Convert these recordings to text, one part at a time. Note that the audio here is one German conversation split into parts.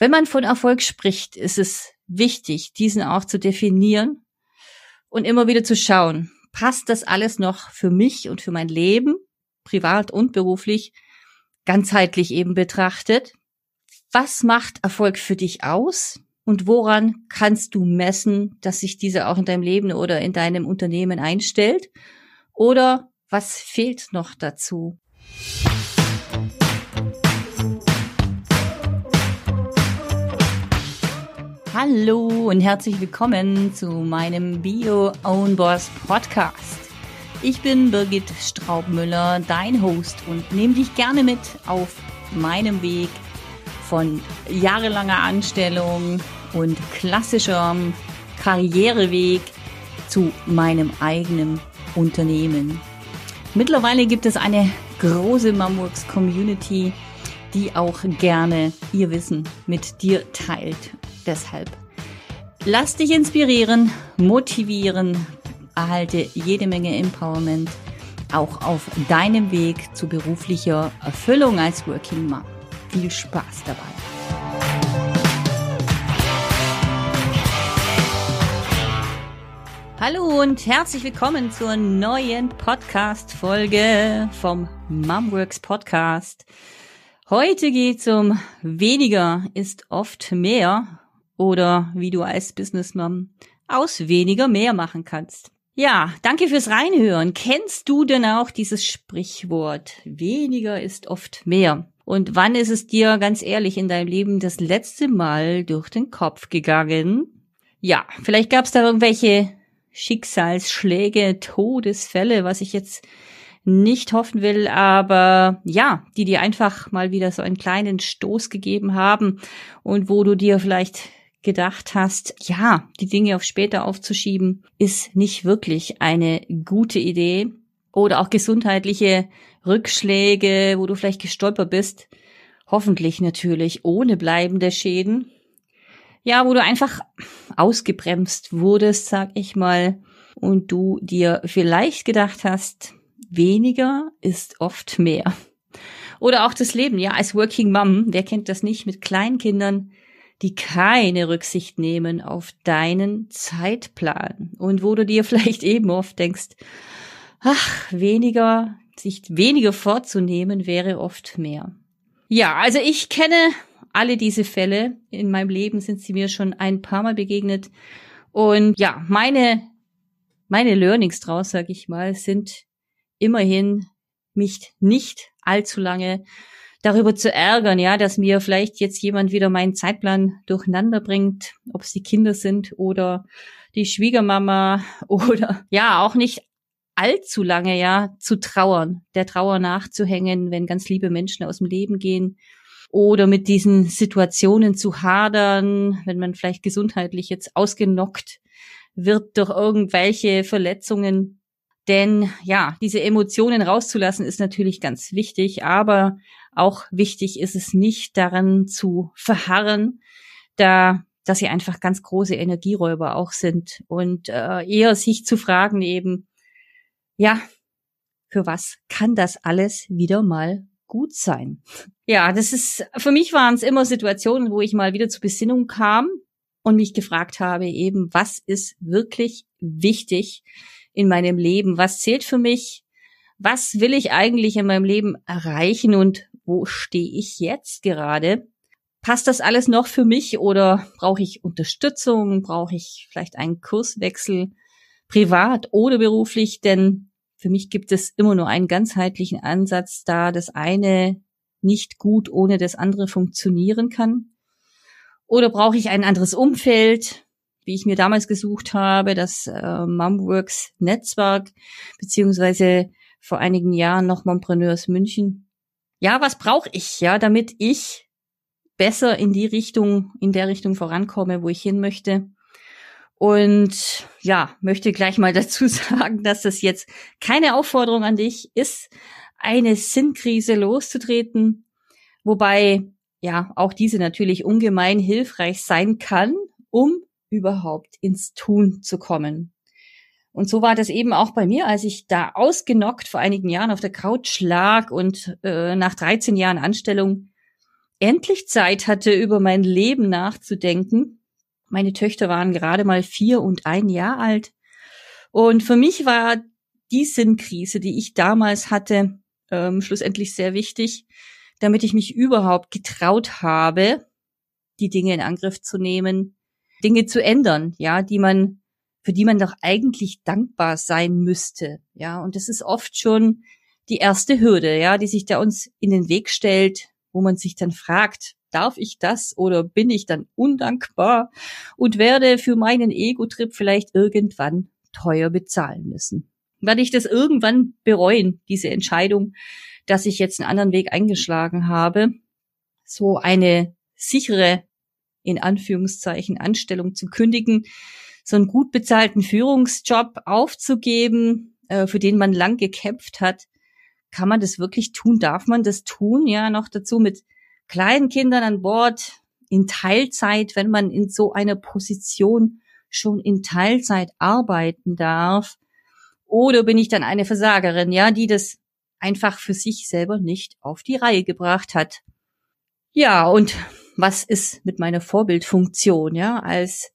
Wenn man von Erfolg spricht, ist es wichtig, diesen auch zu definieren und immer wieder zu schauen, passt das alles noch für mich und für mein Leben, privat und beruflich, ganzheitlich eben betrachtet? Was macht Erfolg für dich aus? Und woran kannst du messen, dass sich diese auch in deinem Leben oder in deinem Unternehmen einstellt? Oder was fehlt noch dazu? Hallo und herzlich willkommen zu meinem Bio Own Boss Podcast. Ich bin Birgit Straubmüller, dein Host und nehme dich gerne mit auf meinem Weg von jahrelanger Anstellung und klassischerem Karriereweg zu meinem eigenen Unternehmen. Mittlerweile gibt es eine große Mamworks Community, die auch gerne ihr Wissen mit dir teilt. Deshalb lass dich inspirieren, motivieren, erhalte jede Menge Empowerment auch auf deinem Weg zu beruflicher Erfüllung als Working Mom. Viel Spaß dabei. Hallo und herzlich willkommen zur neuen Podcast-Folge vom Momworks Podcast. Heute geht's um weniger ist oft mehr oder wie du als Businessmom aus weniger mehr machen kannst. Ja, danke fürs Reinhören. Kennst du denn auch dieses Sprichwort? Weniger ist oft mehr. Und wann ist es dir ganz ehrlich in deinem Leben das letzte Mal durch den Kopf gegangen? Ja, vielleicht gab es da irgendwelche Schicksalsschläge, Todesfälle, was ich jetzt nicht hoffen will, aber ja, die dir einfach mal wieder so einen kleinen Stoß gegeben haben und wo du dir vielleicht gedacht hast, ja, die Dinge auf später aufzuschieben, ist nicht wirklich eine gute Idee. Oder auch gesundheitliche Rückschläge, wo du vielleicht gestolpert bist. Hoffentlich natürlich ohne bleibende Schäden. Ja, wo du einfach ausgebremst wurdest, sag ich mal, und du dir vielleicht gedacht hast, weniger ist oft mehr. Oder auch das Leben, ja, als Working Mom, wer kennt das nicht mit Kleinkindern, die keine Rücksicht nehmen auf deinen Zeitplan und wo du dir vielleicht eben oft denkst, ach, weniger, sich weniger vorzunehmen wäre oft mehr. Ja, also ich kenne alle diese Fälle. In meinem Leben sind sie mir schon ein paar Mal begegnet. Und ja, meine, meine Learnings draus, sag ich mal, sind immerhin mich nicht allzu lange darüber zu ärgern, ja, dass mir vielleicht jetzt jemand wieder meinen Zeitplan durcheinander bringt, ob es die Kinder sind oder die Schwiegermama oder ja, auch nicht allzu lange, ja, zu trauern, der Trauer nachzuhängen, wenn ganz liebe Menschen aus dem Leben gehen oder mit diesen Situationen zu hadern, wenn man vielleicht gesundheitlich jetzt ausgenockt wird durch irgendwelche Verletzungen, denn ja, diese Emotionen rauszulassen ist natürlich ganz wichtig, aber auch wichtig ist es nicht daran zu verharren, da dass sie einfach ganz große Energieräuber auch sind und äh, eher sich zu fragen eben, ja, für was kann das alles wieder mal gut sein? Ja, das ist, für mich waren es immer Situationen, wo ich mal wieder zur Besinnung kam und mich gefragt habe eben, was ist wirklich wichtig in meinem Leben? Was zählt für mich? Was will ich eigentlich in meinem Leben erreichen und wo stehe ich jetzt gerade? Passt das alles noch für mich oder brauche ich Unterstützung? Brauche ich vielleicht einen Kurswechsel privat oder beruflich? Denn für mich gibt es immer nur einen ganzheitlichen Ansatz, da das eine nicht gut ohne das andere funktionieren kann. Oder brauche ich ein anderes Umfeld? wie ich mir damals gesucht habe, das äh, Momworks Netzwerk, beziehungsweise vor einigen Jahren noch Mompreneurs München. Ja, was brauche ich, ja, damit ich besser in die Richtung, in der Richtung vorankomme, wo ich hin möchte. Und ja, möchte gleich mal dazu sagen, dass das jetzt keine Aufforderung an dich ist, eine Sinnkrise loszutreten, wobei ja auch diese natürlich ungemein hilfreich sein kann, um überhaupt ins Tun zu kommen. Und so war das eben auch bei mir, als ich da ausgenockt vor einigen Jahren auf der Couch lag und äh, nach 13 Jahren Anstellung endlich Zeit hatte, über mein Leben nachzudenken. Meine Töchter waren gerade mal vier und ein Jahr alt. Und für mich war die Sinnkrise, die ich damals hatte, ähm, schlussendlich sehr wichtig, damit ich mich überhaupt getraut habe, die Dinge in Angriff zu nehmen, Dinge zu ändern, ja, die man, für die man doch eigentlich dankbar sein müsste, ja. Und das ist oft schon die erste Hürde, ja, die sich da uns in den Weg stellt, wo man sich dann fragt, darf ich das oder bin ich dann undankbar und werde für meinen Ego-Trip vielleicht irgendwann teuer bezahlen müssen. Werde ich das irgendwann bereuen, diese Entscheidung, dass ich jetzt einen anderen Weg eingeschlagen habe, so eine sichere, in Anführungszeichen, Anstellung zu kündigen, so einen gut bezahlten Führungsjob aufzugeben, äh, für den man lang gekämpft hat. Kann man das wirklich tun? Darf man das tun? Ja, noch dazu mit kleinen Kindern an Bord, in Teilzeit, wenn man in so einer Position schon in Teilzeit arbeiten darf. Oder bin ich dann eine Versagerin, ja, die das einfach für sich selber nicht auf die Reihe gebracht hat. Ja, und was ist mit meiner Vorbildfunktion, ja, als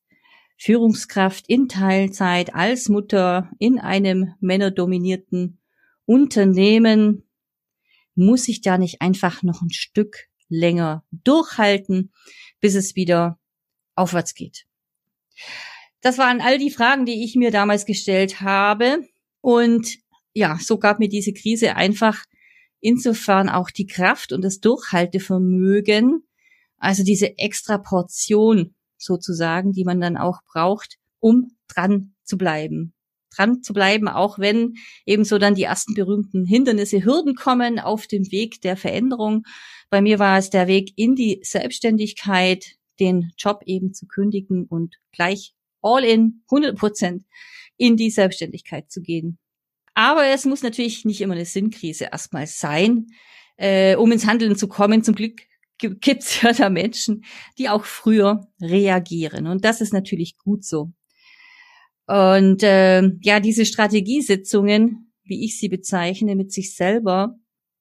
Führungskraft in Teilzeit, als Mutter in einem männerdominierten Unternehmen? Muss ich da nicht einfach noch ein Stück länger durchhalten, bis es wieder aufwärts geht? Das waren all die Fragen, die ich mir damals gestellt habe. Und ja, so gab mir diese Krise einfach insofern auch die Kraft und das Durchhaltevermögen, also diese extra Portion sozusagen, die man dann auch braucht, um dran zu bleiben. Dran zu bleiben, auch wenn ebenso dann die ersten berühmten Hindernisse, Hürden kommen auf dem Weg der Veränderung. Bei mir war es der Weg in die Selbstständigkeit, den Job eben zu kündigen und gleich all in, 100 Prozent in die Selbstständigkeit zu gehen. Aber es muss natürlich nicht immer eine Sinnkrise erstmal sein, äh, um ins Handeln zu kommen. Zum Glück gibt's ja da Menschen, die auch früher reagieren. Und das ist natürlich gut so. Und äh, ja, diese Strategiesitzungen, wie ich sie bezeichne, mit sich selber,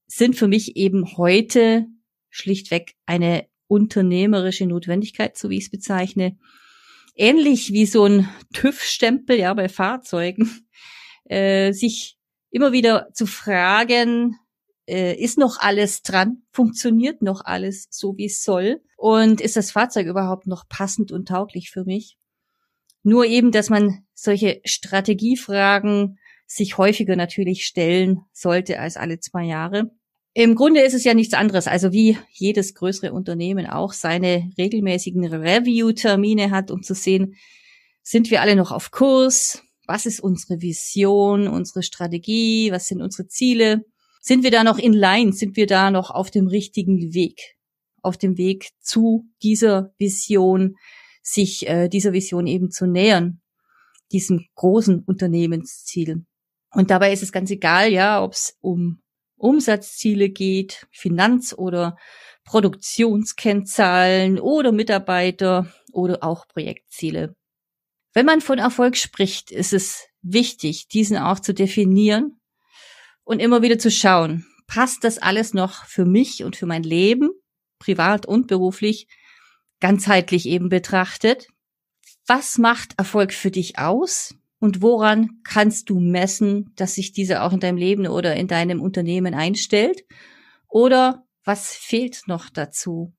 sind für mich eben heute schlichtweg eine unternehmerische Notwendigkeit, so wie ich es bezeichne. Ähnlich wie so ein TÜV-Stempel ja bei Fahrzeugen äh, sich immer wieder zu fragen, äh, ist noch alles dran? Funktioniert noch alles so, wie es soll? Und ist das Fahrzeug überhaupt noch passend und tauglich für mich? Nur eben, dass man solche Strategiefragen sich häufiger natürlich stellen sollte als alle zwei Jahre. Im Grunde ist es ja nichts anderes, also wie jedes größere Unternehmen auch seine regelmäßigen Review-Termine hat, um zu sehen, sind wir alle noch auf Kurs? was ist unsere Vision, unsere Strategie, was sind unsere Ziele? Sind wir da noch in line? Sind wir da noch auf dem richtigen Weg? Auf dem Weg zu dieser Vision, sich äh, dieser Vision eben zu nähern, diesem großen Unternehmensziel. Und dabei ist es ganz egal, ja, ob es um Umsatzziele geht, Finanz- oder Produktionskennzahlen oder Mitarbeiter oder auch Projektziele. Wenn man von Erfolg spricht, ist es wichtig, diesen auch zu definieren und immer wieder zu schauen, passt das alles noch für mich und für mein Leben, privat und beruflich, ganzheitlich eben betrachtet? Was macht Erfolg für dich aus? Und woran kannst du messen, dass sich dieser auch in deinem Leben oder in deinem Unternehmen einstellt? Oder was fehlt noch dazu?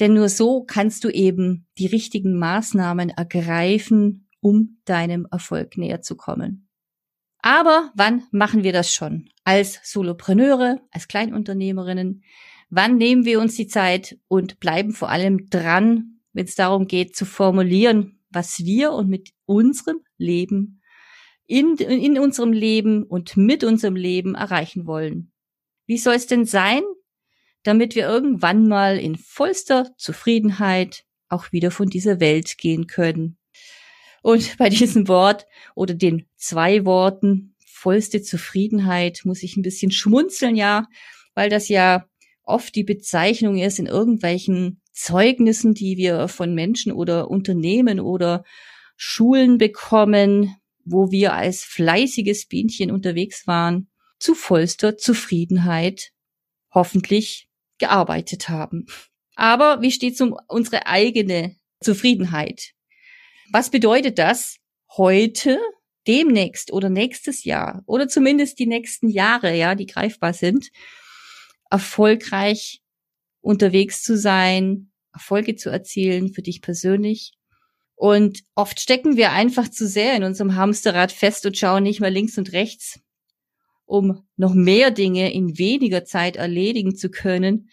Denn nur so kannst du eben die richtigen Maßnahmen ergreifen, um deinem Erfolg näher zu kommen. Aber wann machen wir das schon? Als Solopreneure, als Kleinunternehmerinnen? Wann nehmen wir uns die Zeit und bleiben vor allem dran, wenn es darum geht zu formulieren, was wir und mit unserem Leben, in, in unserem Leben und mit unserem Leben erreichen wollen? Wie soll es denn sein, damit wir irgendwann mal in vollster Zufriedenheit auch wieder von dieser Welt gehen können. Und bei diesem Wort oder den zwei Worten vollste Zufriedenheit muss ich ein bisschen schmunzeln, ja, weil das ja oft die Bezeichnung ist in irgendwelchen Zeugnissen, die wir von Menschen oder Unternehmen oder Schulen bekommen, wo wir als fleißiges Bienchen unterwegs waren, zu vollster Zufriedenheit hoffentlich gearbeitet haben. Aber wie steht es um unsere eigene Zufriedenheit? Was bedeutet das heute, demnächst oder nächstes Jahr? Oder zumindest die nächsten Jahre, ja, die greifbar sind, erfolgreich unterwegs zu sein, Erfolge zu erzielen für dich persönlich. Und oft stecken wir einfach zu sehr in unserem Hamsterrad fest und schauen nicht mehr links und rechts, um noch mehr Dinge in weniger Zeit erledigen zu können,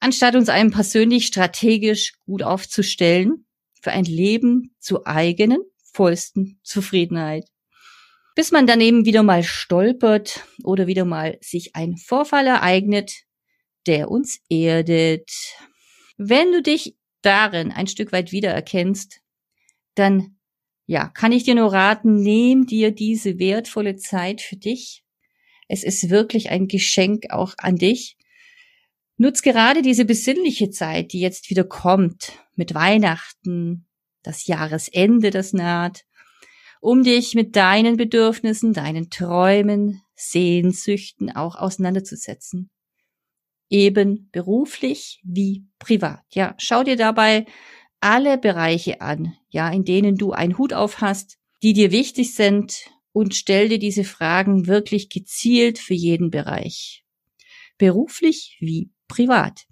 anstatt uns einem persönlich strategisch gut aufzustellen für ein Leben zur eigenen vollsten Zufriedenheit. Bis man daneben wieder mal stolpert oder wieder mal sich ein Vorfall ereignet, der uns erdet. Wenn du dich darin ein Stück weit wiedererkennst, dann ja, kann ich dir nur raten, nehm dir diese wertvolle Zeit für dich. Es ist wirklich ein Geschenk auch an dich. Nutz gerade diese besinnliche Zeit, die jetzt wieder kommt, mit Weihnachten, das Jahresende, das naht, um dich mit deinen Bedürfnissen, deinen Träumen, Sehnsüchten auch auseinanderzusetzen eben beruflich wie privat. Ja, schau dir dabei alle Bereiche an, ja, in denen du einen Hut auf hast, die dir wichtig sind und stell dir diese Fragen wirklich gezielt für jeden Bereich. Beruflich wie privat.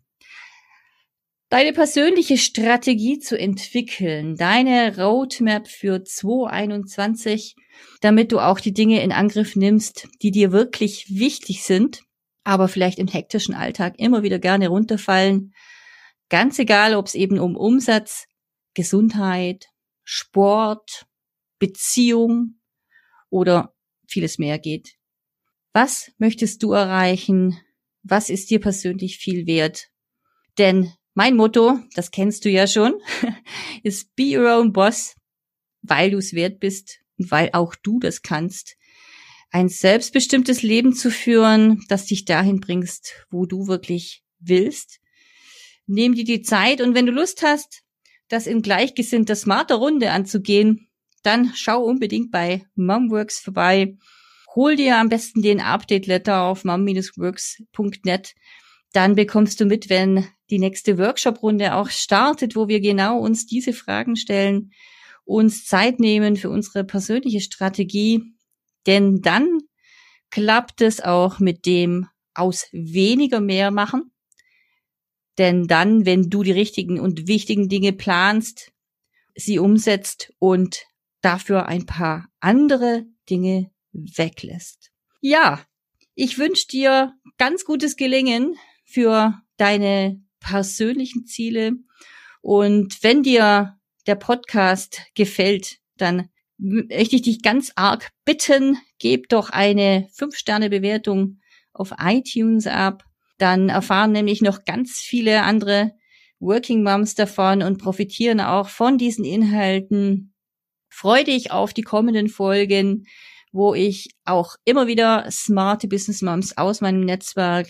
Deine persönliche Strategie zu entwickeln, deine Roadmap für 2021, damit du auch die Dinge in Angriff nimmst, die dir wirklich wichtig sind aber vielleicht im hektischen Alltag immer wieder gerne runterfallen. Ganz egal, ob es eben um Umsatz, Gesundheit, Sport, Beziehung oder vieles mehr geht. Was möchtest du erreichen? Was ist dir persönlich viel wert? Denn mein Motto, das kennst du ja schon, ist Be Your Own Boss, weil du es wert bist und weil auch du das kannst ein selbstbestimmtes Leben zu führen, das dich dahin bringst, wo du wirklich willst. Nimm dir die Zeit und wenn du Lust hast, das in gleichgesinnter smarter Runde anzugehen, dann schau unbedingt bei Momworks vorbei. Hol dir am besten den Update-Letter auf mom-works.net. Dann bekommst du mit, wenn die nächste Workshop-Runde auch startet, wo wir genau uns diese Fragen stellen, uns Zeit nehmen für unsere persönliche Strategie denn dann klappt es auch mit dem aus weniger mehr machen. Denn dann, wenn du die richtigen und wichtigen Dinge planst, sie umsetzt und dafür ein paar andere Dinge weglässt. Ja, ich wünsche dir ganz gutes Gelingen für deine persönlichen Ziele. Und wenn dir der Podcast gefällt, dann möchte ich dich ganz arg bitten, gib doch eine 5-Sterne-Bewertung auf iTunes ab. Dann erfahren nämlich noch ganz viele andere Working Moms davon und profitieren auch von diesen Inhalten. Freu dich auf die kommenden Folgen, wo ich auch immer wieder smarte Business Moms aus meinem Netzwerk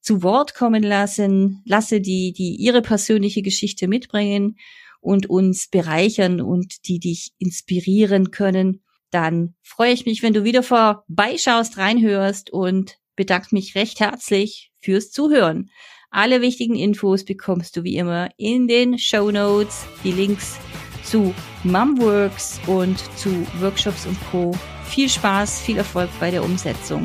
zu Wort kommen lassen, lasse die, die ihre persönliche Geschichte mitbringen und uns bereichern und die dich inspirieren können, dann freue ich mich, wenn du wieder vorbeischaust, reinhörst und bedanke mich recht herzlich fürs Zuhören. Alle wichtigen Infos bekommst du wie immer in den Show Notes, die Links zu Mumworks und zu Workshops und Co. Viel Spaß, viel Erfolg bei der Umsetzung.